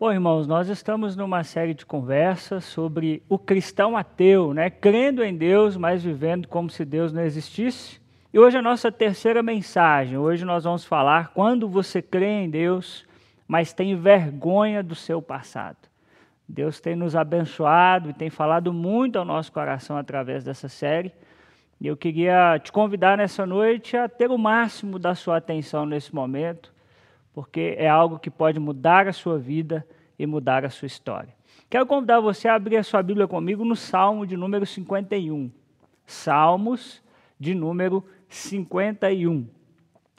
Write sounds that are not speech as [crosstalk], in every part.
Bom, irmãos, nós estamos numa série de conversas sobre o cristão ateu, né? Crendo em Deus, mas vivendo como se Deus não existisse. E hoje a nossa terceira mensagem. Hoje nós vamos falar quando você crê em Deus, mas tem vergonha do seu passado. Deus tem nos abençoado e tem falado muito ao nosso coração através dessa série. E eu queria te convidar nessa noite a ter o máximo da sua atenção nesse momento porque é algo que pode mudar a sua vida e mudar a sua história. Quero convidar você a abrir a sua Bíblia comigo no Salmo de número 51. Salmos de número 51.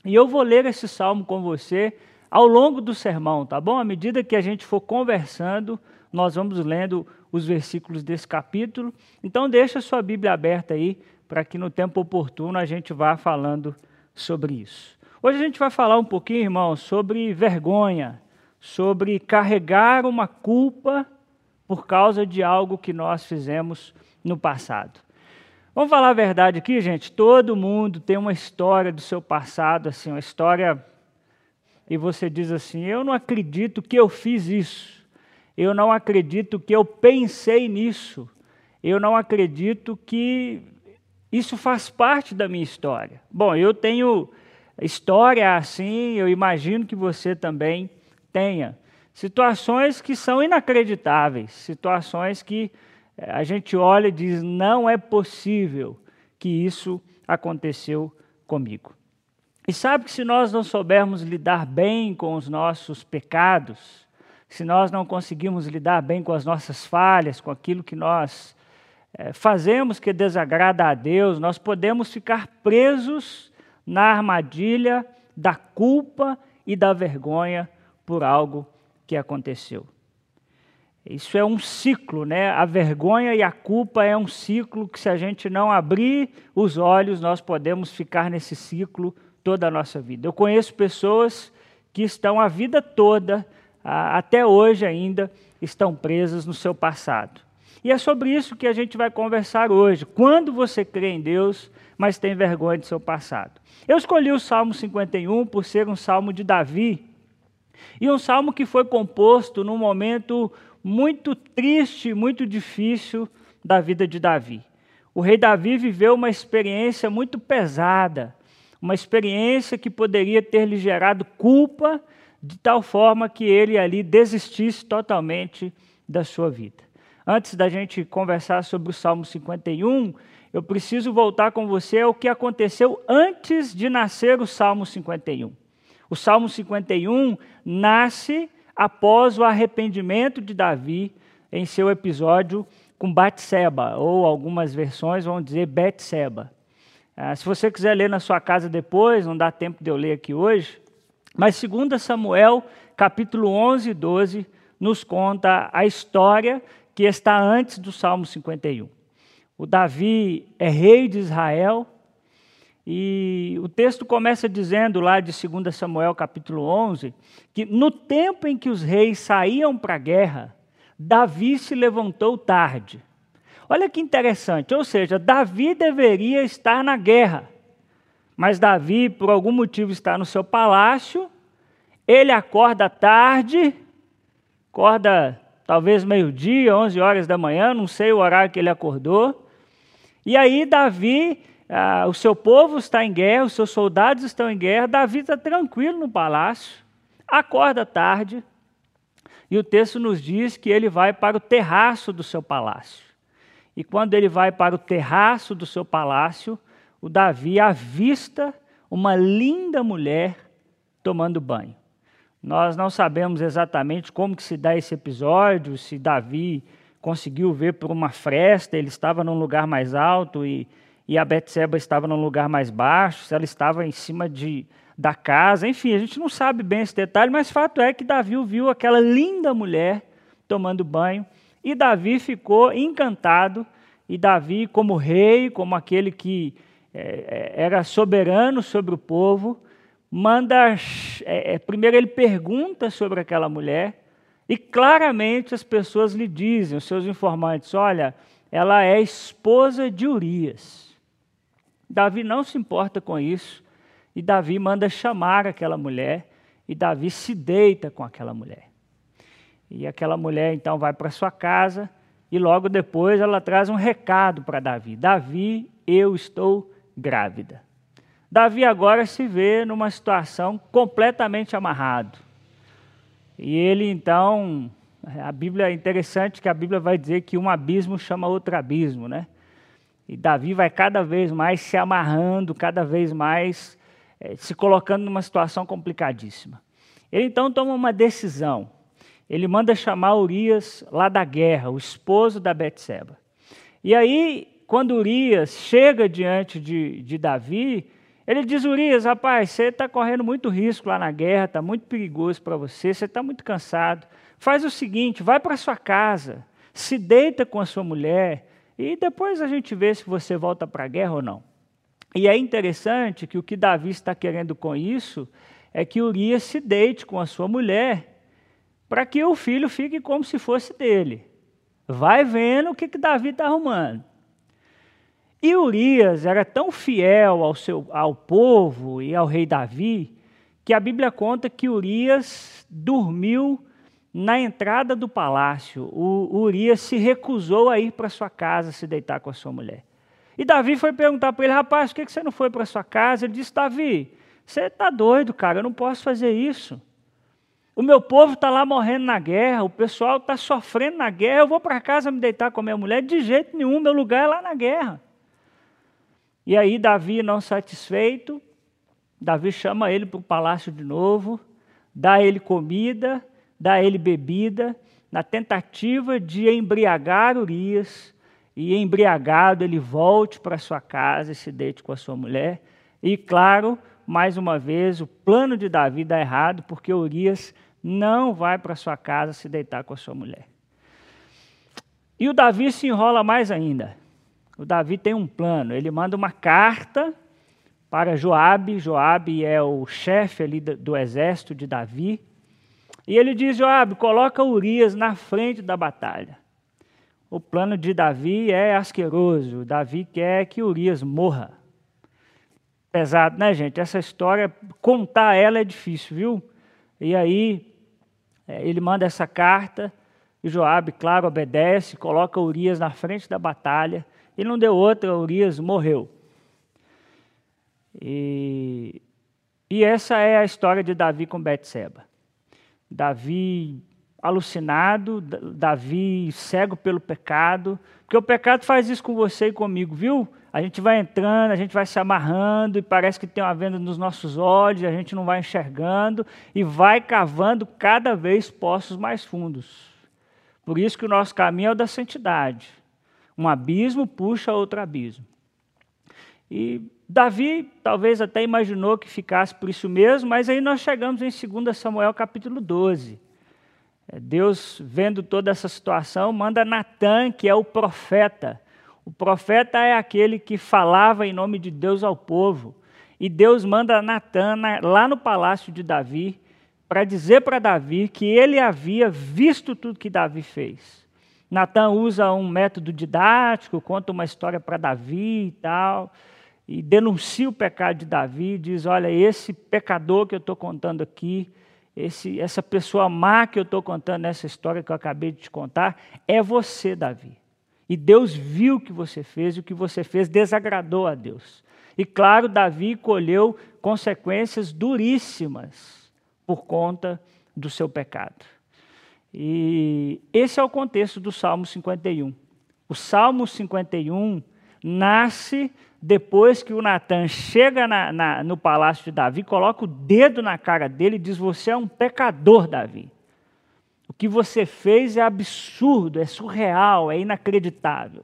E eu vou ler esse salmo com você ao longo do sermão, tá bom? À medida que a gente for conversando, nós vamos lendo os versículos desse capítulo. Então deixa a sua Bíblia aberta aí para que no tempo oportuno a gente vá falando sobre isso. Hoje a gente vai falar um pouquinho, irmãos, sobre vergonha, sobre carregar uma culpa por causa de algo que nós fizemos no passado. Vamos falar a verdade aqui, gente? Todo mundo tem uma história do seu passado, assim, uma história. E você diz assim: Eu não acredito que eu fiz isso. Eu não acredito que eu pensei nisso. Eu não acredito que isso faz parte da minha história. Bom, eu tenho história assim, eu imagino que você também tenha. Situações que são inacreditáveis, situações que eh, a gente olha e diz: não é possível que isso aconteceu comigo. E sabe que se nós não soubermos lidar bem com os nossos pecados, se nós não conseguirmos lidar bem com as nossas falhas, com aquilo que nós é, fazemos que desagrada a Deus, nós podemos ficar presos na armadilha da culpa e da vergonha por algo que aconteceu. Isso é um ciclo, né? A vergonha e a culpa é um ciclo que, se a gente não abrir os olhos, nós podemos ficar nesse ciclo toda a nossa vida. Eu conheço pessoas que estão a vida toda, até hoje ainda, estão presas no seu passado. E é sobre isso que a gente vai conversar hoje. Quando você crê em Deus, mas tem vergonha de seu passado. Eu escolhi o Salmo 51 por ser um salmo de Davi, e um salmo que foi composto num momento muito triste, muito difícil da vida de Davi. O rei Davi viveu uma experiência muito pesada, uma experiência que poderia ter lhe gerado culpa, de tal forma que ele ali desistisse totalmente da sua vida. Antes da gente conversar sobre o Salmo 51, eu preciso voltar com você ao que aconteceu antes de nascer o Salmo 51. O Salmo 51 nasce após o arrependimento de Davi em seu episódio com Batseba, ou algumas versões vão dizer Betseba. Ah, se você quiser ler na sua casa depois, não dá tempo de eu ler aqui hoje, mas 2 Samuel, capítulo 11 e 12, nos conta a história que está antes do Salmo 51. O Davi é rei de Israel. E o texto começa dizendo lá de 2 Samuel capítulo 11, que no tempo em que os reis saíam para a guerra, Davi se levantou tarde. Olha que interessante, ou seja, Davi deveria estar na guerra, mas Davi, por algum motivo, está no seu palácio, ele acorda tarde, acorda talvez meio-dia, 11 horas da manhã, não sei o horário que ele acordou, e aí, Davi, ah, o seu povo está em guerra, os seus soldados estão em guerra, Davi está tranquilo no palácio, acorda tarde, e o texto nos diz que ele vai para o terraço do seu palácio. E quando ele vai para o terraço do seu palácio, o Davi avista uma linda mulher tomando banho. Nós não sabemos exatamente como que se dá esse episódio, se Davi conseguiu ver por uma fresta, ele estava num lugar mais alto e, e a Betseba estava num lugar mais baixo, se ela estava em cima de, da casa, enfim, a gente não sabe bem esse detalhe, mas fato é que Davi viu aquela linda mulher tomando banho e Davi ficou encantado e Davi, como rei, como aquele que é, é era soberano sobre o povo, manda. É, é, primeiro ele pergunta sobre aquela mulher, e claramente as pessoas lhe dizem, os seus informantes: olha, ela é esposa de Urias. Davi não se importa com isso, e Davi manda chamar aquela mulher, e Davi se deita com aquela mulher. E aquela mulher então vai para sua casa e logo depois ela traz um recado para Davi: Davi, eu estou grávida. Davi agora se vê numa situação completamente amarrado. E ele então, a Bíblia é interessante que a Bíblia vai dizer que um abismo chama outro abismo, né? E Davi vai cada vez mais se amarrando, cada vez mais é, se colocando numa situação complicadíssima. Ele então toma uma decisão. Ele manda chamar Urias lá da guerra, o esposo da Betseba. E aí, quando Urias chega diante de, de Davi, ele diz: Urias, rapaz, você está correndo muito risco lá na guerra, está muito perigoso para você, você está muito cansado. Faz o seguinte: vai para sua casa, se deita com a sua mulher, e depois a gente vê se você volta para a guerra ou não. E é interessante que o que Davi está querendo com isso é que Urias se deite com a sua mulher, para que o filho fique como se fosse dele. Vai vendo o que, que Davi está arrumando. E Urias era tão fiel ao, seu, ao povo e ao rei Davi, que a Bíblia conta que Urias dormiu na entrada do palácio, o Urias se recusou a ir para sua casa se deitar com a sua mulher. E Davi foi perguntar para ele, rapaz, por que você não foi para sua casa? Ele disse, Davi, você está doido, cara, eu não posso fazer isso. O meu povo está lá morrendo na guerra, o pessoal está sofrendo na guerra, eu vou para casa me deitar com a minha mulher? De jeito nenhum, meu lugar é lá na guerra. E aí Davi, não satisfeito, Davi chama ele para o palácio de novo, dá ele comida, dá ele bebida, na tentativa de embriagar Urias, e embriagado ele volte para sua casa e se deite com a sua mulher. E claro, mais uma vez, o plano de Davi dá errado, porque Urias não vai para sua casa se deitar com a sua mulher. E o Davi se enrola mais ainda. O Davi tem um plano, ele manda uma carta para Joabe, Joabe é o chefe ali do exército de Davi, e ele diz: Joabe, coloca Urias na frente da batalha. O plano de Davi é asqueroso. Davi quer que Urias morra. Pesado, né, gente? Essa história, contar ela é difícil, viu? E aí, é, ele manda essa carta, e Joabe, claro, obedece, coloca Urias na frente da batalha, e não deu outra, Urias morreu. E, e essa é a história de Davi com Betseba. Davi alucinado, Davi cego pelo pecado, porque o pecado faz isso com você e comigo, viu? A gente vai entrando, a gente vai se amarrando e parece que tem uma venda nos nossos olhos, a gente não vai enxergando e vai cavando cada vez poços mais fundos. Por isso que o nosso caminho é o da santidade. Um abismo puxa outro abismo. E Davi talvez até imaginou que ficasse por isso mesmo, mas aí nós chegamos em 2 Samuel capítulo 12. É, Deus, vendo toda essa situação, manda Natan, que é o profeta. O profeta é aquele que falava em nome de Deus ao povo. E Deus manda Natan lá no palácio de Davi para dizer para Davi que ele havia visto tudo que Davi fez. Natan usa um método didático, conta uma história para Davi e tal e denuncia o pecado de Davi, diz: Olha, esse pecador que eu estou contando aqui, esse, essa pessoa má que eu estou contando nessa história que eu acabei de te contar, é você, Davi. E Deus viu o que você fez e o que você fez desagradou a Deus. E claro, Davi colheu consequências duríssimas por conta do seu pecado. E esse é o contexto do Salmo 51. O Salmo 51 nasce depois que o Natan chega na, na, no palácio de Davi, coloca o dedo na cara dele e diz: Você é um pecador, Davi. O que você fez é absurdo, é surreal, é inacreditável.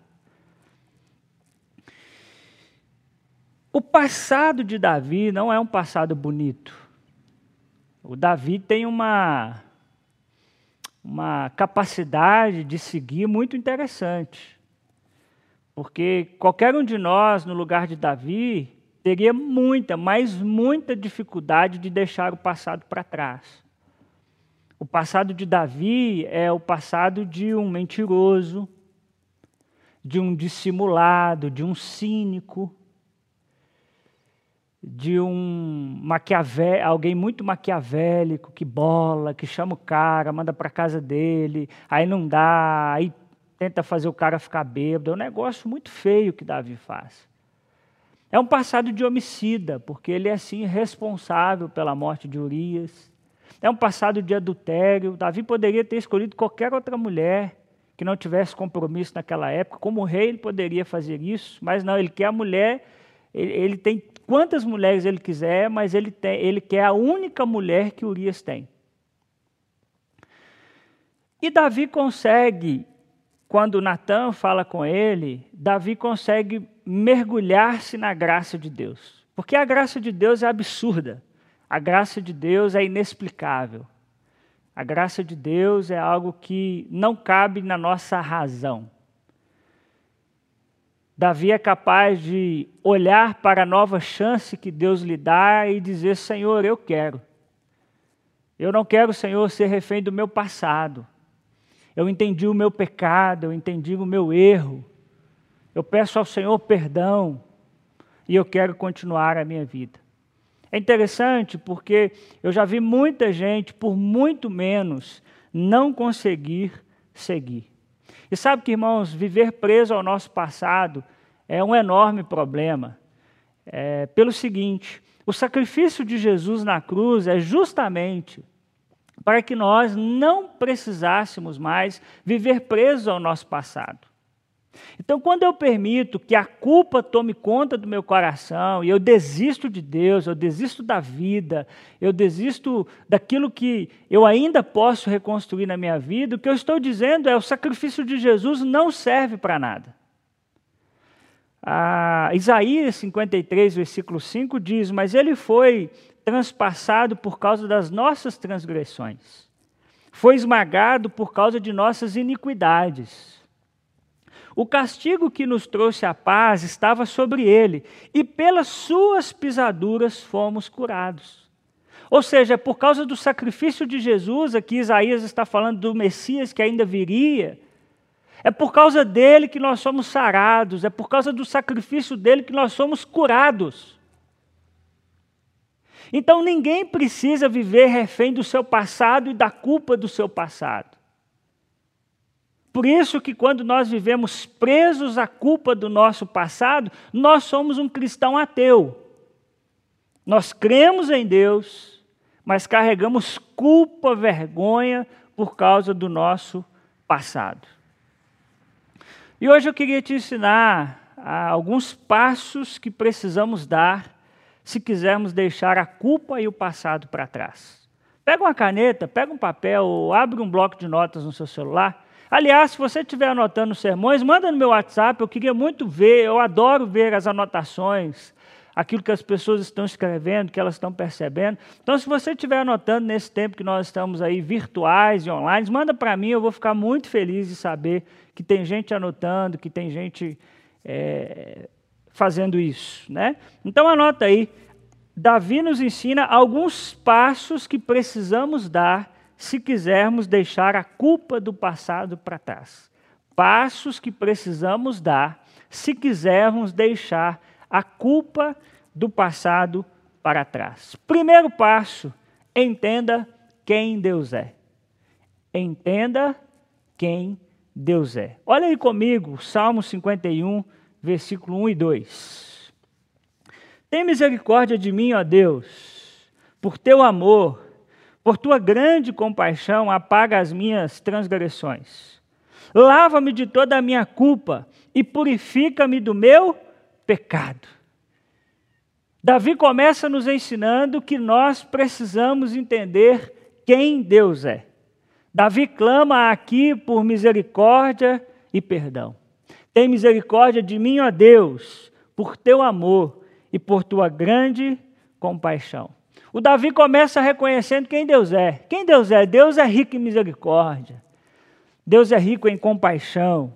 O passado de Davi não é um passado bonito. O Davi tem uma, uma capacidade de seguir muito interessante. Porque qualquer um de nós, no lugar de Davi, teria muita, mas muita dificuldade de deixar o passado para trás. O passado de Davi é o passado de um mentiroso, de um dissimulado, de um cínico, de um maquiavé, alguém muito maquiavélico, que bola, que chama o cara, manda para casa dele, aí não dá, aí tenta fazer o cara ficar bêbado. É um negócio muito feio que Davi faz. É um passado de homicida, porque ele é assim responsável pela morte de Urias. É um passado de adultério. Davi poderia ter escolhido qualquer outra mulher que não tivesse compromisso naquela época. Como rei, ele poderia fazer isso, mas não, ele quer a mulher, ele, ele tem quantas mulheres ele quiser, mas ele, tem, ele quer a única mulher que Urias tem. E Davi consegue, quando Natan fala com ele, Davi consegue mergulhar-se na graça de Deus. Porque a graça de Deus é absurda. A graça de Deus é inexplicável. A graça de Deus é algo que não cabe na nossa razão. Davi é capaz de olhar para a nova chance que Deus lhe dá e dizer: Senhor, eu quero. Eu não quero, Senhor, ser refém do meu passado. Eu entendi o meu pecado, eu entendi o meu erro. Eu peço ao Senhor perdão e eu quero continuar a minha vida. É interessante porque eu já vi muita gente, por muito menos, não conseguir seguir. E sabe que, irmãos, viver preso ao nosso passado é um enorme problema. É, pelo seguinte: o sacrifício de Jesus na cruz é justamente para que nós não precisássemos mais viver presos ao nosso passado. Então, quando eu permito que a culpa tome conta do meu coração e eu desisto de Deus, eu desisto da vida, eu desisto daquilo que eu ainda posso reconstruir na minha vida, o que eu estou dizendo é o sacrifício de Jesus não serve para nada. Ah, Isaías 53, versículo 5 diz: Mas ele foi transpassado por causa das nossas transgressões, foi esmagado por causa de nossas iniquidades. O castigo que nos trouxe a paz estava sobre ele, e pelas suas pisaduras fomos curados. Ou seja, por causa do sacrifício de Jesus, aqui Isaías está falando do Messias que ainda viria, é por causa dele que nós somos sarados, é por causa do sacrifício dele que nós somos curados. Então ninguém precisa viver refém do seu passado e da culpa do seu passado. Por isso que quando nós vivemos presos à culpa do nosso passado, nós somos um cristão ateu. Nós cremos em Deus, mas carregamos culpa, vergonha por causa do nosso passado. E hoje eu queria te ensinar alguns passos que precisamos dar se quisermos deixar a culpa e o passado para trás. Pega uma caneta, pega um papel, abre um bloco de notas no seu celular Aliás, se você estiver anotando sermões, manda no meu WhatsApp, eu queria muito ver, eu adoro ver as anotações, aquilo que as pessoas estão escrevendo, que elas estão percebendo. Então, se você estiver anotando nesse tempo que nós estamos aí virtuais e online, manda para mim, eu vou ficar muito feliz de saber que tem gente anotando, que tem gente é, fazendo isso. Né? Então, anota aí. Davi nos ensina alguns passos que precisamos dar se quisermos deixar a culpa do passado para trás. Passos que precisamos dar se quisermos deixar a culpa do passado para trás. Primeiro passo, entenda quem Deus é. Entenda quem Deus é. Olha aí comigo, Salmo 51, versículo 1 e 2. Tem misericórdia de mim, ó Deus, por teu amor por tua grande compaixão, apaga as minhas transgressões. Lava-me de toda a minha culpa e purifica-me do meu pecado. Davi começa nos ensinando que nós precisamos entender quem Deus é. Davi clama aqui por misericórdia e perdão. Tem misericórdia de mim, ó Deus, por teu amor e por tua grande compaixão. O Davi começa reconhecendo quem Deus é. Quem Deus é? Deus é rico em misericórdia. Deus é rico em compaixão.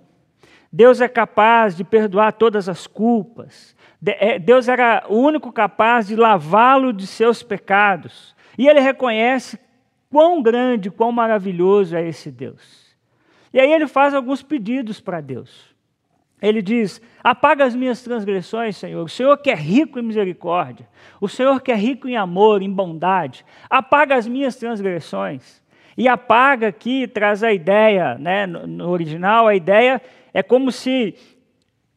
Deus é capaz de perdoar todas as culpas. É, Deus era o único capaz de lavá-lo de seus pecados. E ele reconhece quão grande, quão maravilhoso é esse Deus. E aí ele faz alguns pedidos para Deus. Ele diz: Apaga as minhas transgressões, Senhor. O Senhor que é rico em misericórdia, o Senhor que é rico em amor, em bondade, apaga as minhas transgressões. E apaga aqui traz a ideia, né, no original, a ideia é como se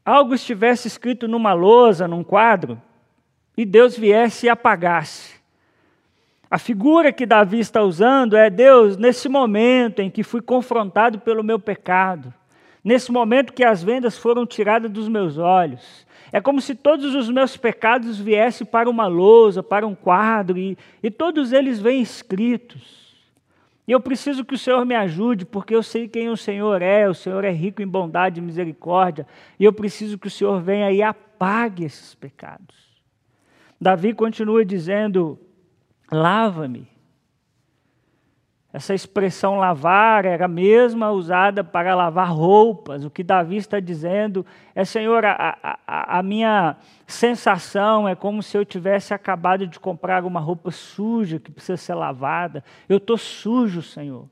algo estivesse escrito numa lousa, num quadro, e Deus viesse e apagasse. A figura que Davi está usando é Deus, nesse momento em que fui confrontado pelo meu pecado, nesse momento que as vendas foram tiradas dos meus olhos. É como se todos os meus pecados viessem para uma lousa, para um quadro, e, e todos eles vêm escritos. E eu preciso que o Senhor me ajude, porque eu sei quem o Senhor é, o Senhor é rico em bondade e misericórdia, e eu preciso que o Senhor venha e apague esses pecados. Davi continua dizendo: lava-me. Essa expressão lavar era a mesma usada para lavar roupas. O que Davi está dizendo é: Senhor, a, a, a, minha sensação é como se eu tivesse acabado de comprar uma roupa suja que precisa ser lavada. Eu estou sujo, Senhor.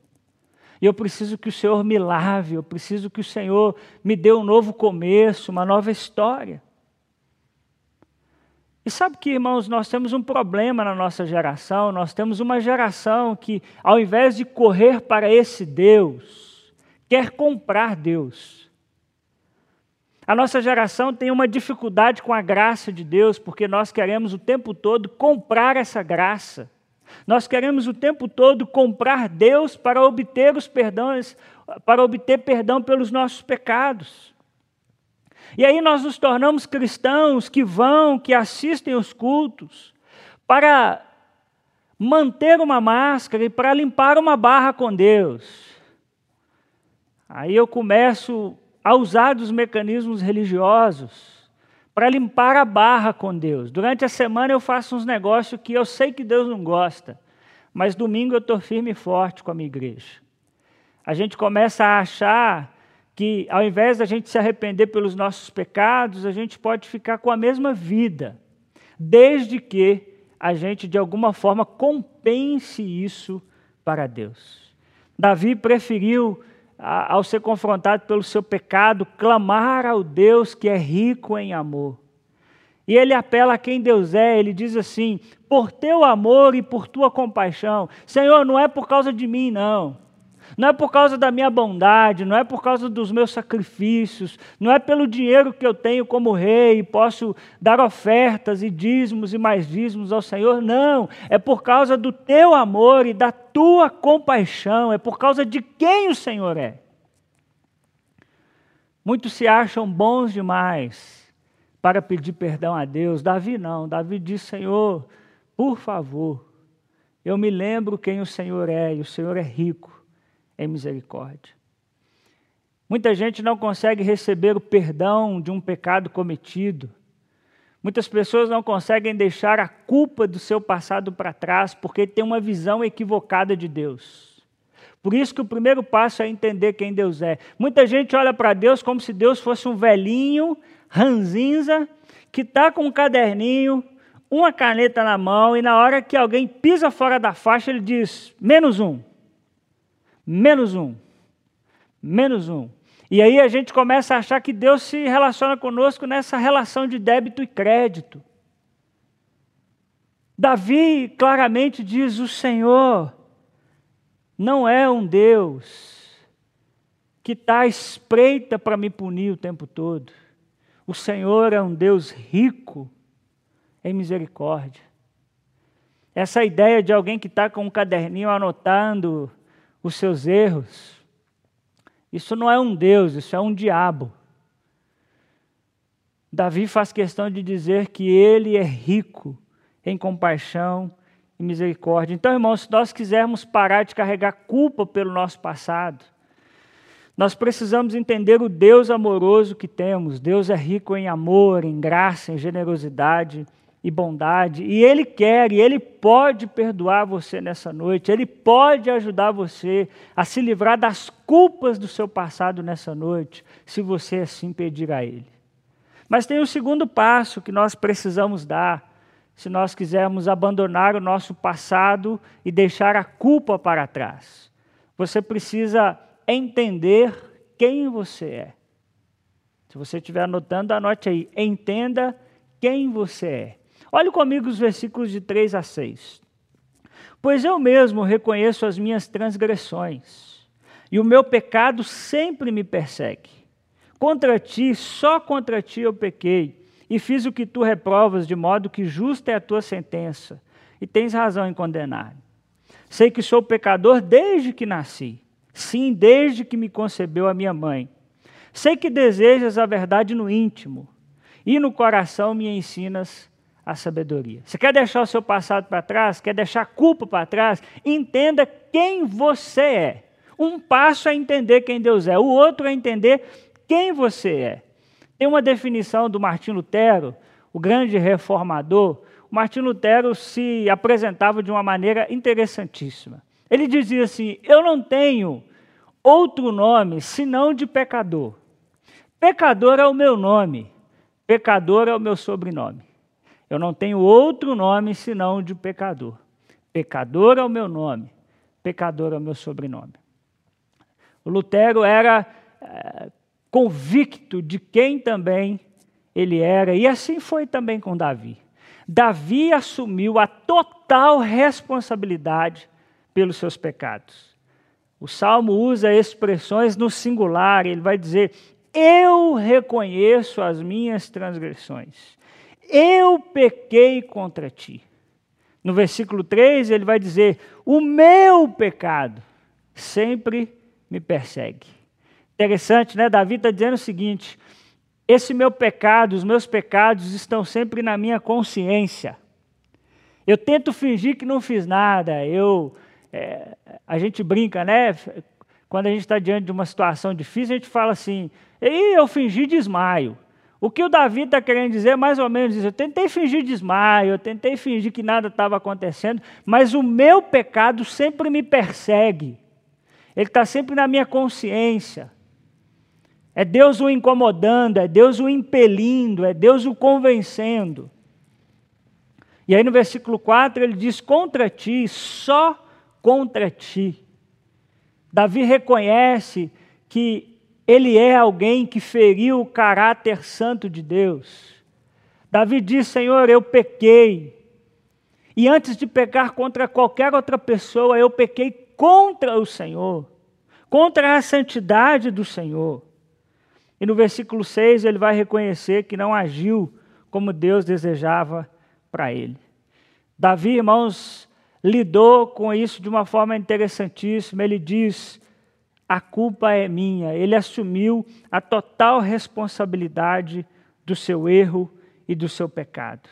E eu preciso que o Senhor me lave, eu preciso que o Senhor me dê um novo começo, uma nova história. E sabe que, irmãos, nós temos um problema na nossa geração, nós temos uma geração que, ao invés de correr para esse Deus, quer comprar Deus. A nossa geração tem uma dificuldade com a graça de Deus, porque nós queremos o tempo todo comprar essa graça. Nós queremos o tempo todo comprar Deus para obter os perdões, para obter perdão pelos nossos pecados. E aí nós nos tornamos cristãos que vão, que assistem os cultos, para manter uma máscara e para limpar uma barra com Deus. Aí eu começo a usar dos mecanismos religiosos para limpar a barra com Deus. Durante a semana eu faço uns negócios que eu sei que Deus não gosta, mas domingo eu estou firme e forte com a minha igreja. A gente começa a achar que ao invés da gente se arrepender pelos nossos pecados, a gente pode ficar com a mesma vida, desde que a gente de alguma forma compense isso para Deus. Davi preferiu, ao ser confrontado pelo seu pecado, clamar ao Deus que é rico em amor. E ele apela a quem Deus é, ele diz assim: por teu amor e por tua compaixão. Senhor, não é por causa de mim, não. Não é por causa da minha bondade, não é por causa dos meus sacrifícios, não é pelo dinheiro que eu tenho como rei e posso dar ofertas e dízimos e mais dízimos ao Senhor, não. É por causa do teu amor e da tua compaixão, é por causa de quem o Senhor é. Muitos se acham bons demais para pedir perdão a Deus. Davi não, Davi diz: Senhor, por favor, eu me lembro quem o Senhor é e o Senhor é rico em misericórdia. Muita gente não consegue receber o perdão de um pecado cometido. Muitas pessoas não conseguem deixar a culpa do seu passado para trás porque tem uma visão equivocada de Deus. Por isso que o primeiro passo é entender quem Deus é. Muita gente olha para Deus como se Deus fosse um velhinho, ranzinza, que está com um caderninho, uma caneta na mão, e na hora que alguém pisa fora da faixa, ele diz: menos um menos um, menos um. E aí a gente começa a achar que Deus se relaciona conosco nessa relação de débito e crédito. Davi claramente diz: o Senhor não é um Deus que está espreita para me punir o tempo todo. O Senhor é um Deus rico em misericórdia. Essa ideia de alguém que está com um caderninho anotando os seus erros. Isso não é um Deus, isso é um diabo. Davi faz questão de dizer que ele é rico em compaixão e misericórdia. Então, irmãos, se nós quisermos parar de carregar culpa pelo nosso passado, nós precisamos entender o Deus amoroso que temos. Deus é rico em amor, em graça, em generosidade e bondade, e Ele quer e Ele pode perdoar você nessa noite, Ele pode ajudar você a se livrar das culpas do seu passado nessa noite, se você assim pedir a Ele. Mas tem um segundo passo que nós precisamos dar, se nós quisermos abandonar o nosso passado e deixar a culpa para trás. Você precisa entender quem você é. Se você estiver anotando, anote aí. Entenda quem você é. Olhe comigo os versículos de 3 a 6. Pois eu mesmo reconheço as minhas transgressões, e o meu pecado sempre me persegue. Contra ti, só contra ti eu pequei, e fiz o que tu reprovas, de modo que justa é a tua sentença, e tens razão em condenar. Sei que sou pecador desde que nasci, sim, desde que me concebeu a minha mãe. Sei que desejas a verdade no íntimo, e no coração me ensinas a sabedoria. Você quer deixar o seu passado para trás? Quer deixar a culpa para trás? Entenda quem você é. Um passo é entender quem Deus é, o outro é entender quem você é. Tem uma definição do Martim Lutero, o grande reformador. O Martim Lutero se apresentava de uma maneira interessantíssima. Ele dizia assim: Eu não tenho outro nome senão de pecador. Pecador é o meu nome, pecador é o meu sobrenome. Eu não tenho outro nome senão de pecador. Pecador é o meu nome, pecador é o meu sobrenome. O Lutero era é, convicto de quem também ele era, e assim foi também com Davi. Davi assumiu a total responsabilidade pelos seus pecados. O salmo usa expressões no singular, ele vai dizer: Eu reconheço as minhas transgressões eu pequei contra ti. No versículo 3, ele vai dizer: O meu pecado sempre me persegue. Interessante, né? Davi está dizendo o seguinte: esse meu pecado, os meus pecados estão sempre na minha consciência. Eu tento fingir que não fiz nada. Eu, é, a gente brinca, né? Quando a gente está diante de uma situação difícil, a gente fala assim: Ei, eu fingi desmaio. O que o Davi está querendo dizer é mais ou menos isso. Eu tentei fingir desmaio, eu tentei fingir que nada estava acontecendo, mas o meu pecado sempre me persegue. Ele está sempre na minha consciência. É Deus o incomodando, é Deus o impelindo, é Deus o convencendo. E aí no versículo 4 ele diz: Contra ti, só contra ti. Davi reconhece que ele é alguém que feriu o caráter santo de Deus. Davi diz: Senhor, eu pequei. E antes de pecar contra qualquer outra pessoa, eu pequei contra o Senhor, contra a santidade do Senhor. E no versículo 6 ele vai reconhecer que não agiu como Deus desejava para ele. Davi, irmãos, lidou com isso de uma forma interessantíssima. Ele diz: a culpa é minha. Ele assumiu a total responsabilidade do seu erro e do seu pecado.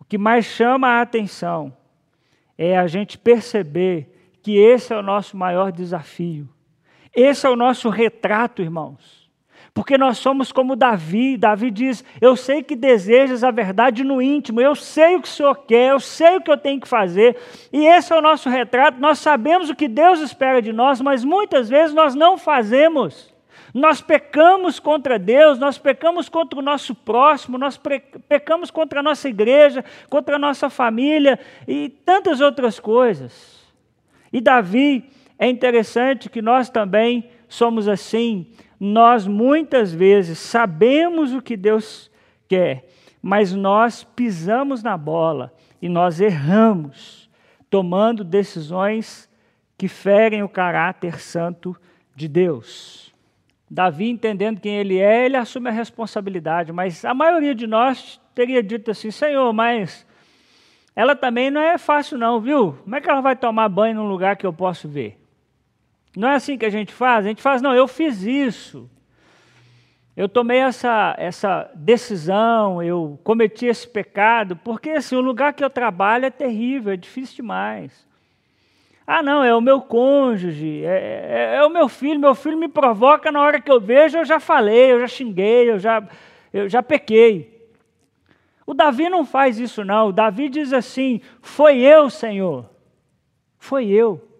O que mais chama a atenção é a gente perceber que esse é o nosso maior desafio. Esse é o nosso retrato, irmãos. Porque nós somos como Davi. Davi diz: Eu sei que desejas a verdade no íntimo, eu sei o que o Senhor quer, eu sei o que eu tenho que fazer. E esse é o nosso retrato. Nós sabemos o que Deus espera de nós, mas muitas vezes nós não fazemos. Nós pecamos contra Deus, nós pecamos contra o nosso próximo, nós pecamos contra a nossa igreja, contra a nossa família e tantas outras coisas. E Davi, é interessante que nós também somos assim nós muitas vezes sabemos o que Deus quer, mas nós pisamos na bola e nós erramos, tomando decisões que ferem o caráter santo de Deus. Davi, entendendo quem ele é, ele assume a responsabilidade, mas a maioria de nós teria dito assim: Senhor, mas ela também não é fácil, não, viu? Como é que ela vai tomar banho num lugar que eu posso ver? Não é assim que a gente faz? A gente faz, não, eu fiz isso. Eu tomei essa, essa decisão, eu cometi esse pecado, porque assim, o lugar que eu trabalho é terrível, é difícil demais. Ah, não, é o meu cônjuge, é, é, é, o meu filho, meu filho me provoca na hora que eu vejo, eu já falei, eu já xinguei, eu já, eu já pequei. O Davi não faz isso, não. O Davi diz assim: Foi eu, Senhor. Foi eu.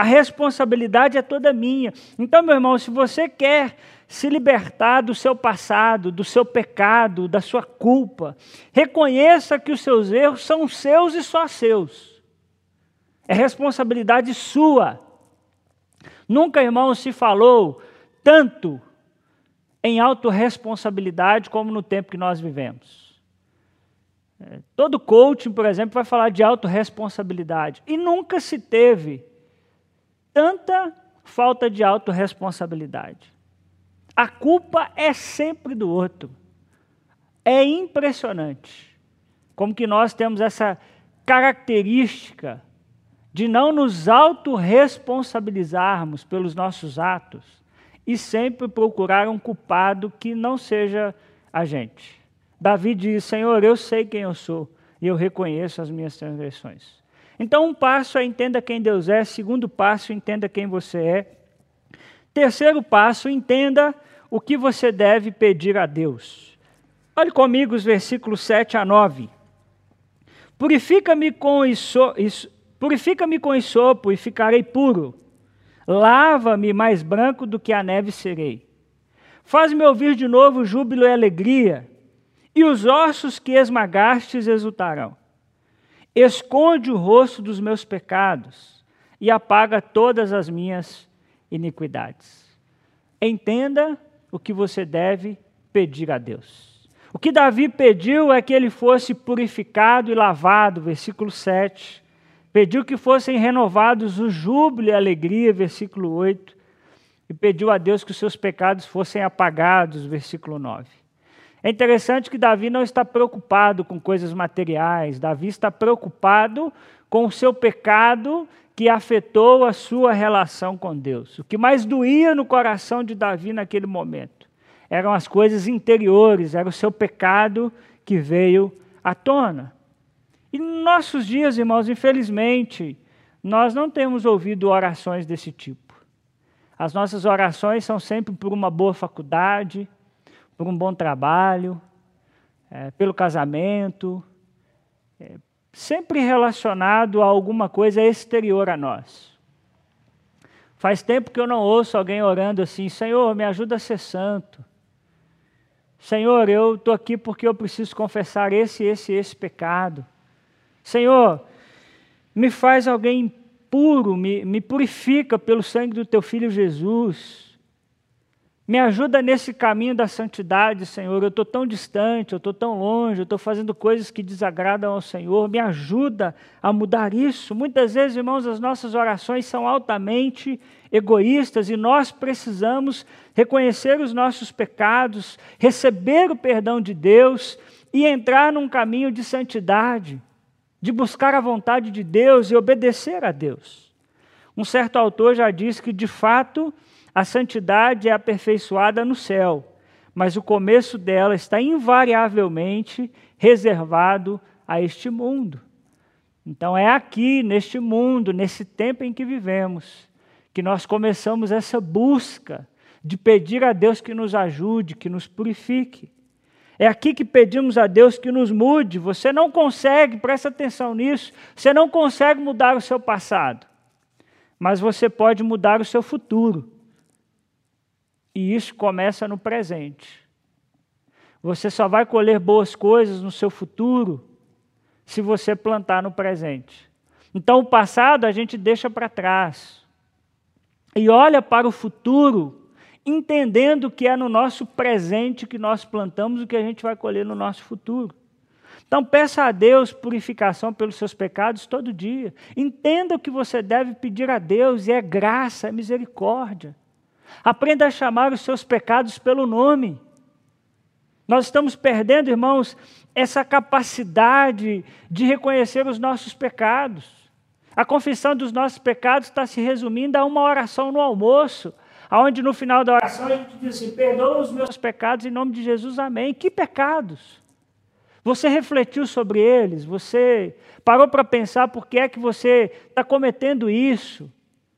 A responsabilidade é toda minha. Então, meu irmão, se você quer se libertar do seu passado, do seu pecado, da sua culpa, reconheça que os seus erros são seus e só seus. É responsabilidade sua. Nunca, irmão, se falou tanto em autorresponsabilidade como no tempo que nós vivemos. É, todo coaching, por exemplo, vai falar de autorresponsabilidade. E nunca se teve tanta falta de autorresponsabilidade. A culpa é sempre do outro. É impressionante como que nós temos essa característica de não nos autorresponsabilizarmos pelos nossos atos e sempre procurar um culpado que não seja a gente. Davi diz: Senhor, eu sei quem eu sou e eu reconheço as minhas transgressões. Então, um passo é entenda quem Deus é, segundo passo, entenda quem você é. Terceiro passo, entenda o que você deve pedir a Deus. Olhe comigo os versículos 7 a 9. Purifica-me com, isso, purifica-me com e ficarei puro. Lava-me mais branco do que a neve serei. Faz-me ouvir de novo júbilo e alegria, e os ossos que esmagastes exultarão. Esconde o rosto dos meus pecados e apaga todas as minhas iniquidades. Entenda o que você deve pedir a Deus. O que Davi pediu é que ele fosse purificado e lavado, versículo 7. Pediu que fossem renovados o júbilo e a alegria, versículo 8. E pediu a Deus que os seus pecados fossem apagados, versículo 9. É interessante que Davi não está preocupado com coisas materiais, Davi está preocupado com o seu pecado que afetou a sua relação com Deus. O que mais doía no coração de Davi naquele momento eram as coisas interiores, era o seu pecado que veio à tona. E nos nossos dias, irmãos, infelizmente, nós não temos ouvido orações desse tipo. As nossas orações são sempre por uma boa faculdade, por um bom trabalho, é, pelo casamento, é, sempre relacionado a alguma coisa exterior a nós. Faz tempo que eu não ouço alguém orando assim: Senhor, me ajuda a ser santo. Senhor, eu estou aqui porque eu preciso confessar esse, esse, esse pecado. Senhor, me faz alguém puro, me, me purifica pelo sangue do teu filho Jesus. Me ajuda nesse caminho da santidade, Senhor. Eu estou tão distante, eu estou tão longe, eu estou fazendo coisas que desagradam ao Senhor. Me ajuda a mudar isso. Muitas vezes, irmãos, as nossas orações são altamente egoístas e nós precisamos reconhecer os nossos pecados, receber o perdão de Deus e entrar num caminho de santidade, de buscar a vontade de Deus e obedecer a Deus. Um certo autor já disse que, de fato, a santidade é aperfeiçoada no céu, mas o começo dela está invariavelmente reservado a este mundo. Então é aqui, neste mundo, nesse tempo em que vivemos, que nós começamos essa busca de pedir a Deus que nos ajude, que nos purifique. É aqui que pedimos a Deus que nos mude. Você não consegue, presta atenção nisso, você não consegue mudar o seu passado, mas você pode mudar o seu futuro. E isso começa no presente. Você só vai colher boas coisas no seu futuro se você plantar no presente. Então, o passado a gente deixa para trás e olha para o futuro, entendendo que é no nosso presente que nós plantamos o que a gente vai colher no nosso futuro. Então, peça a Deus purificação pelos seus pecados todo dia. Entenda o que você deve pedir a Deus, e é graça, é misericórdia. Aprenda a chamar os seus pecados pelo nome. Nós estamos perdendo, irmãos, essa capacidade de reconhecer os nossos pecados. A confissão dos nossos pecados está se resumindo a uma oração no almoço, onde no final da oração a gente diz assim: perdoa os meus pecados em nome de Jesus, amém. Que pecados? Você refletiu sobre eles? Você parou para pensar por que é que você está cometendo isso?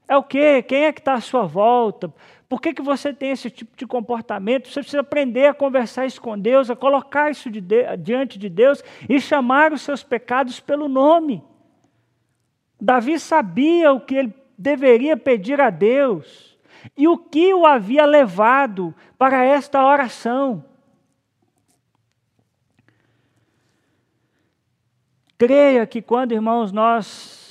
É o quê? Quem é que está à sua volta? Por que, que você tem esse tipo de comportamento? Você precisa aprender a conversar isso com Deus, a colocar isso de de, diante de Deus e chamar os seus pecados pelo nome. Davi sabia o que ele deveria pedir a Deus e o que o havia levado para esta oração. Creia que quando, irmãos, nós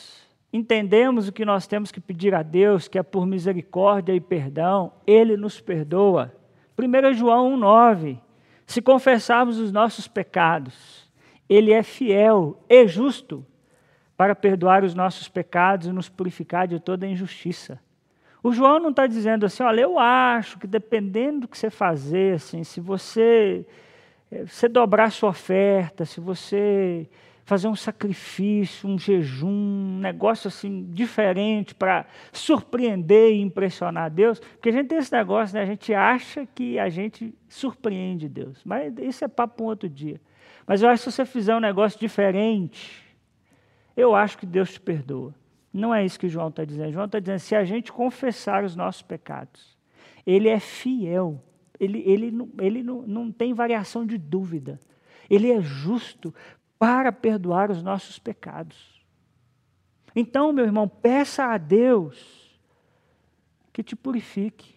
entendemos o que nós temos que pedir a Deus, que é por misericórdia e perdão, Ele nos perdoa. 1 João 1,9. Se confessarmos os nossos pecados, Ele é fiel e justo para perdoar os nossos pecados e nos purificar de toda injustiça. O João não está dizendo assim, olha, eu acho que dependendo do que você fazer, assim, se você, você dobrar sua oferta, se você fazer um sacrifício, um jejum, um negócio assim diferente para surpreender e impressionar Deus, porque a gente tem esse negócio, né? A gente acha que a gente surpreende Deus, mas isso é papo para um outro dia. Mas eu acho que se você fizer um negócio diferente, eu acho que Deus te perdoa. Não é isso que João está dizendo. João está dizendo: se a gente confessar os nossos pecados, Ele é fiel, Ele, ele, não, ele não, não tem variação de dúvida. Ele é justo para perdoar os nossos pecados. Então, meu irmão, peça a Deus que te purifique.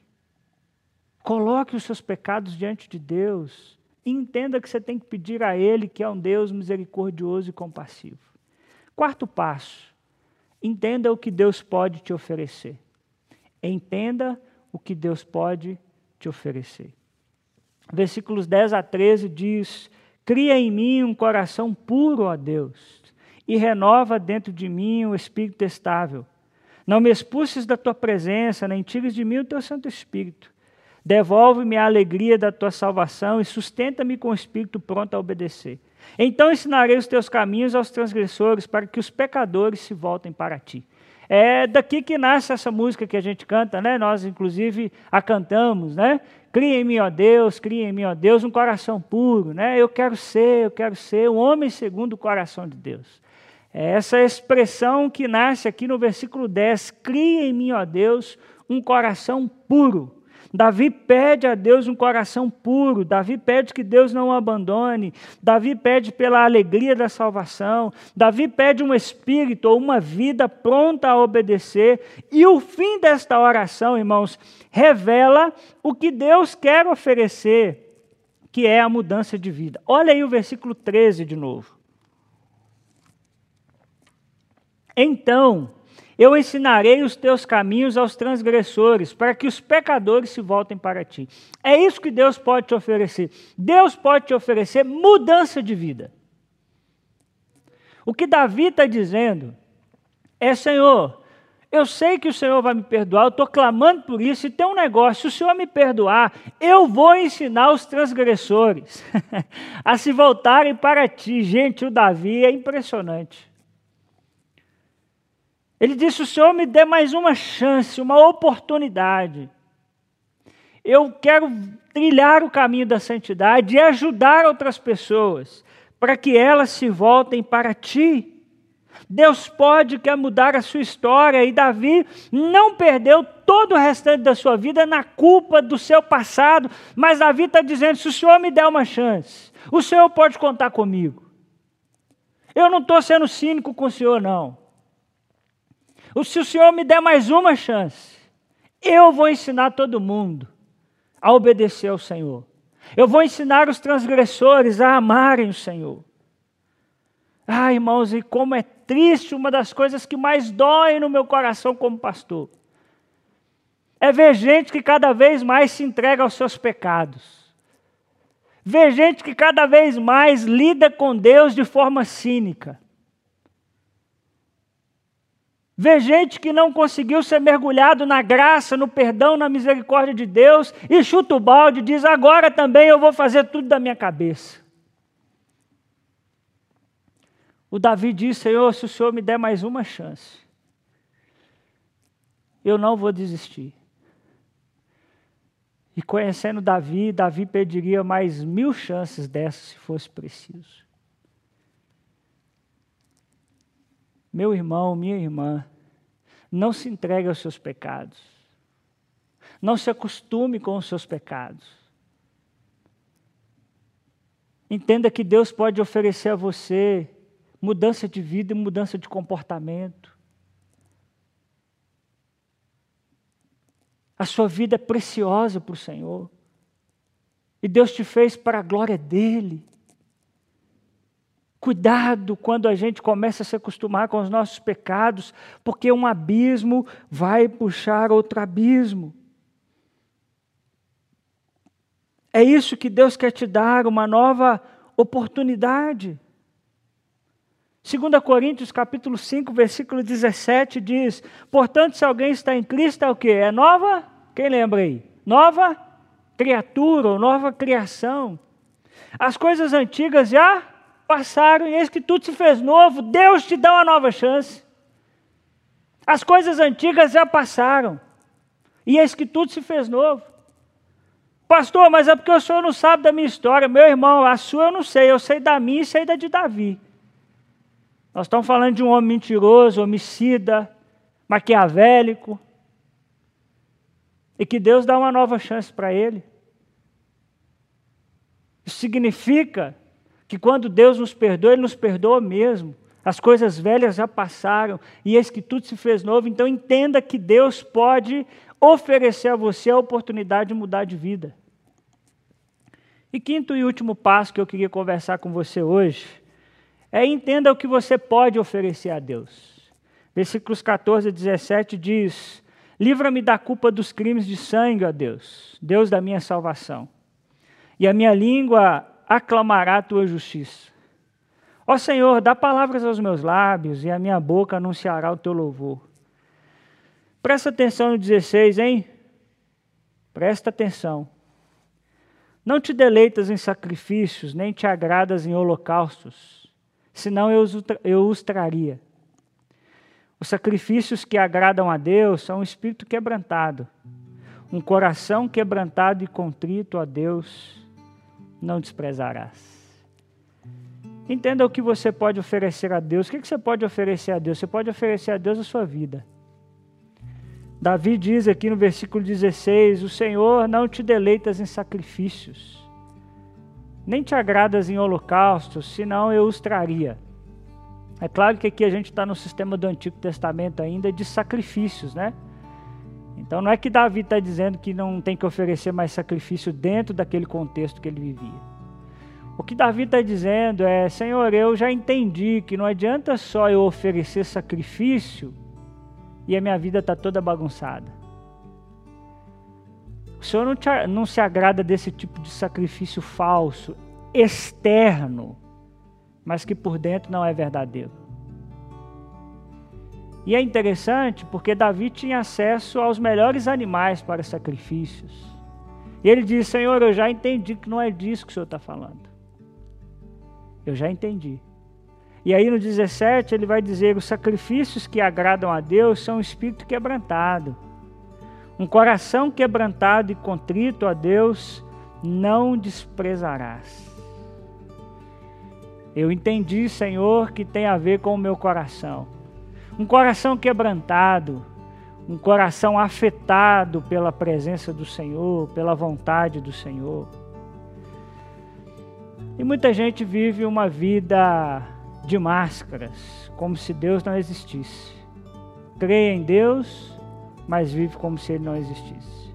Coloque os seus pecados diante de Deus e entenda que você tem que pedir a Ele, que é um Deus misericordioso e compassivo. Quarto passo Entenda o que Deus pode te oferecer. Entenda o que Deus pode te oferecer. Versículos 10 a 13 diz: Cria em mim um coração puro, ó Deus, e renova dentro de mim um espírito estável. Não me expulses da tua presença, nem tires de mim o teu Santo Espírito. Devolve-me a alegria da tua salvação e sustenta-me com o espírito pronto a obedecer. Então ensinarei os teus caminhos aos transgressores, para que os pecadores se voltem para ti. É daqui que nasce essa música que a gente canta, né? Nós, inclusive, a cantamos, né? Cria em mim, ó Deus, cria em mim, ó Deus, um coração puro, né? Eu quero ser, eu quero ser um homem segundo o coração de Deus. É essa expressão que nasce aqui no versículo 10, cria em mim, ó Deus, um coração puro. Davi pede a Deus um coração puro, Davi pede que Deus não o abandone, Davi pede pela alegria da salvação, Davi pede um espírito ou uma vida pronta a obedecer, e o fim desta oração, irmãos, revela o que Deus quer oferecer, que é a mudança de vida. Olha aí o versículo 13 de novo. Então, eu ensinarei os teus caminhos aos transgressores, para que os pecadores se voltem para ti. É isso que Deus pode te oferecer. Deus pode te oferecer mudança de vida. O que Davi está dizendo é: Senhor, eu sei que o Senhor vai me perdoar, eu estou clamando por isso, e tem um negócio: se o Senhor me perdoar, eu vou ensinar os transgressores [laughs] a se voltarem para ti. Gente, o Davi é impressionante. Ele disse: O Senhor me dê mais uma chance, uma oportunidade. Eu quero trilhar o caminho da santidade e ajudar outras pessoas para que elas se voltem para ti. Deus pode quer mudar a sua história e Davi não perdeu todo o restante da sua vida na culpa do seu passado, mas Davi está dizendo: se o Senhor me der uma chance, o Senhor pode contar comigo. Eu não estou sendo cínico com o Senhor, não. Se o Senhor me der mais uma chance, eu vou ensinar todo mundo a obedecer ao Senhor. Eu vou ensinar os transgressores a amarem o Senhor. Ah, irmãos, e como é triste, uma das coisas que mais dói no meu coração como pastor é ver gente que cada vez mais se entrega aos seus pecados. Ver gente que cada vez mais lida com Deus de forma cínica. Ver gente que não conseguiu ser mergulhado na graça, no perdão, na misericórdia de Deus e chuta o balde e diz: agora também eu vou fazer tudo da minha cabeça. O Davi diz: Senhor, se o Senhor me der mais uma chance, eu não vou desistir. E conhecendo Davi, Davi pediria mais mil chances dessas se fosse preciso. Meu irmão, minha irmã, não se entregue aos seus pecados. Não se acostume com os seus pecados. Entenda que Deus pode oferecer a você mudança de vida e mudança de comportamento. A sua vida é preciosa para o Senhor. E Deus te fez para a glória dEle. Cuidado quando a gente começa a se acostumar com os nossos pecados, porque um abismo vai puxar outro abismo. É isso que Deus quer te dar, uma nova oportunidade. 2 Coríntios capítulo 5, versículo 17 diz: Portanto, se alguém está em Cristo, é o que? É nova? Quem lembra aí? Nova criatura ou nova criação. As coisas antigas já passaram e eis que tudo se fez novo. Deus te dá uma nova chance. As coisas antigas já passaram e eis que tudo se fez novo. Pastor, mas é porque o senhor não sabe da minha história. Meu irmão, a sua eu não sei, eu sei da minha e sei da de Davi. Nós estamos falando de um homem mentiroso, homicida, maquiavélico. E que Deus dá uma nova chance para ele. Isso significa que quando Deus nos perdoa, Ele nos perdoa mesmo. As coisas velhas já passaram e eis que tudo se fez novo. Então entenda que Deus pode oferecer a você a oportunidade de mudar de vida. E quinto e último passo que eu queria conversar com você hoje é entenda o que você pode oferecer a Deus. Versículos 14 e 17 diz: Livra-me da culpa dos crimes de sangue, ó Deus, Deus da minha salvação. E a minha língua aclamará a tua justiça. Ó Senhor, dá palavras aos meus lábios e a minha boca anunciará o teu louvor. Presta atenção no 16, hein? Presta atenção. Não te deleitas em sacrifícios, nem te agradas em holocaustos senão eu os, eu os traria. Os sacrifícios que agradam a Deus são um espírito quebrantado. Um coração quebrantado e contrito a Deus não desprezarás. Entenda o que você pode oferecer a Deus. O que você pode oferecer a Deus? Você pode oferecer a Deus a sua vida. Davi diz aqui no versículo 16: O Senhor não te deleitas em sacrifícios nem te agradas em holocaustos, senão eu os traria. É claro que aqui a gente está no sistema do Antigo Testamento ainda de sacrifícios, né? Então não é que Davi está dizendo que não tem que oferecer mais sacrifício dentro daquele contexto que ele vivia. O que Davi está dizendo é: Senhor, eu já entendi que não adianta só eu oferecer sacrifício e a minha vida está toda bagunçada. O Senhor não, te, não se agrada desse tipo de sacrifício falso, externo, mas que por dentro não é verdadeiro. E é interessante porque Davi tinha acesso aos melhores animais para sacrifícios. E ele diz: Senhor, eu já entendi que não é disso que o Senhor está falando. Eu já entendi. E aí no 17 ele vai dizer: os sacrifícios que agradam a Deus são um espírito quebrantado. Um coração quebrantado e contrito a Deus não desprezarás. Eu entendi, Senhor, que tem a ver com o meu coração. Um coração quebrantado, um coração afetado pela presença do Senhor, pela vontade do Senhor. E muita gente vive uma vida de máscaras, como se Deus não existisse. Crê em Deus, mas vive como se ele não existisse.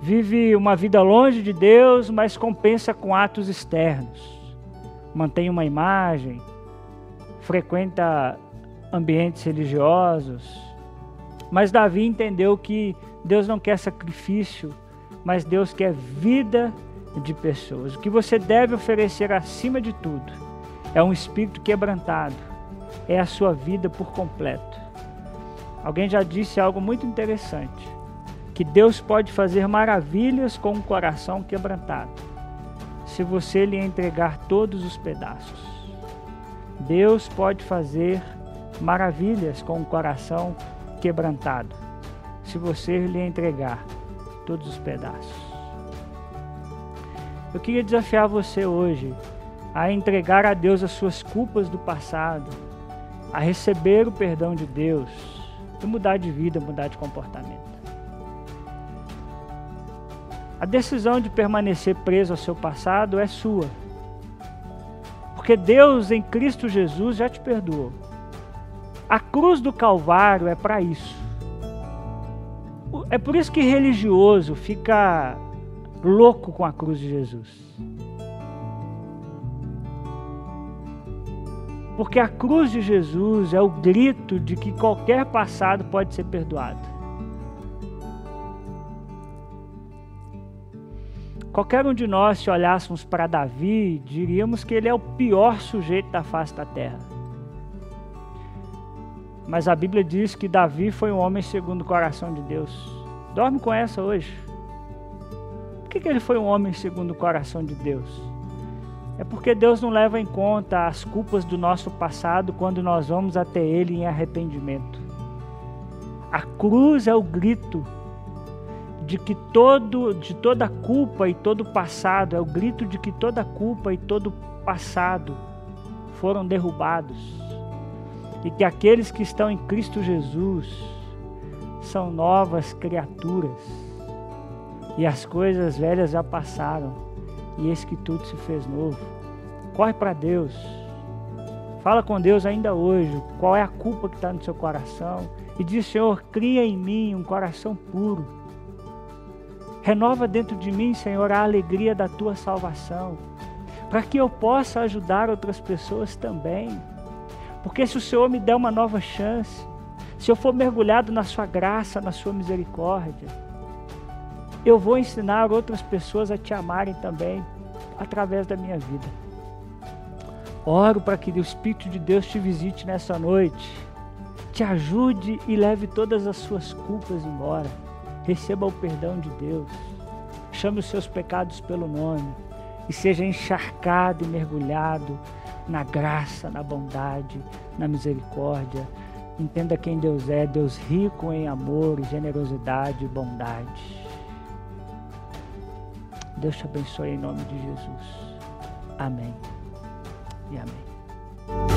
Vive uma vida longe de Deus, mas compensa com atos externos. Mantém uma imagem, frequenta ambientes religiosos. Mas Davi entendeu que Deus não quer sacrifício, mas Deus quer vida de pessoas. O que você deve oferecer acima de tudo é um espírito quebrantado, é a sua vida por completo. Alguém já disse algo muito interessante: que Deus pode fazer maravilhas com um coração quebrantado, se você lhe entregar todos os pedaços. Deus pode fazer maravilhas com um coração quebrantado, se você lhe entregar todos os pedaços. Eu queria desafiar você hoje a entregar a Deus as suas culpas do passado, a receber o perdão de Deus e mudar de vida, mudar de comportamento. A decisão de permanecer preso ao seu passado é sua. Porque Deus em Cristo Jesus já te perdoou. A cruz do Calvário é para isso. É por isso que religioso fica louco com a cruz de Jesus. Porque a cruz de Jesus é o grito de que qualquer passado pode ser perdoado. Qualquer um de nós, se olhássemos para Davi, diríamos que ele é o pior sujeito da face da terra. Mas a Bíblia diz que Davi foi um homem segundo o coração de Deus. Dorme com essa hoje. Por que, que ele foi um homem segundo o coração de Deus? É porque Deus não leva em conta as culpas do nosso passado quando nós vamos até Ele em arrependimento. A cruz é o grito de que todo, de toda culpa e todo passado, é o grito de que toda culpa e todo passado foram derrubados. E que aqueles que estão em Cristo Jesus são novas criaturas. E as coisas velhas já passaram, e eis que tudo se fez novo. Corre para Deus. Fala com Deus ainda hoje. Qual é a culpa que está no seu coração? E diz: Senhor, cria em mim um coração puro Renova dentro de mim, Senhor, a alegria da tua salvação, para que eu possa ajudar outras pessoas também. Porque se o Senhor me der uma nova chance, se eu for mergulhado na sua graça, na sua misericórdia, eu vou ensinar outras pessoas a te amarem também através da minha vida. Oro para que o Espírito de Deus te visite nessa noite, te ajude e leve todas as suas culpas embora receba o perdão de Deus, chame os seus pecados pelo nome e seja encharcado e mergulhado na graça, na bondade, na misericórdia. Entenda quem Deus é, Deus rico em amor, generosidade e bondade. Deus te abençoe em nome de Jesus. Amém e amém.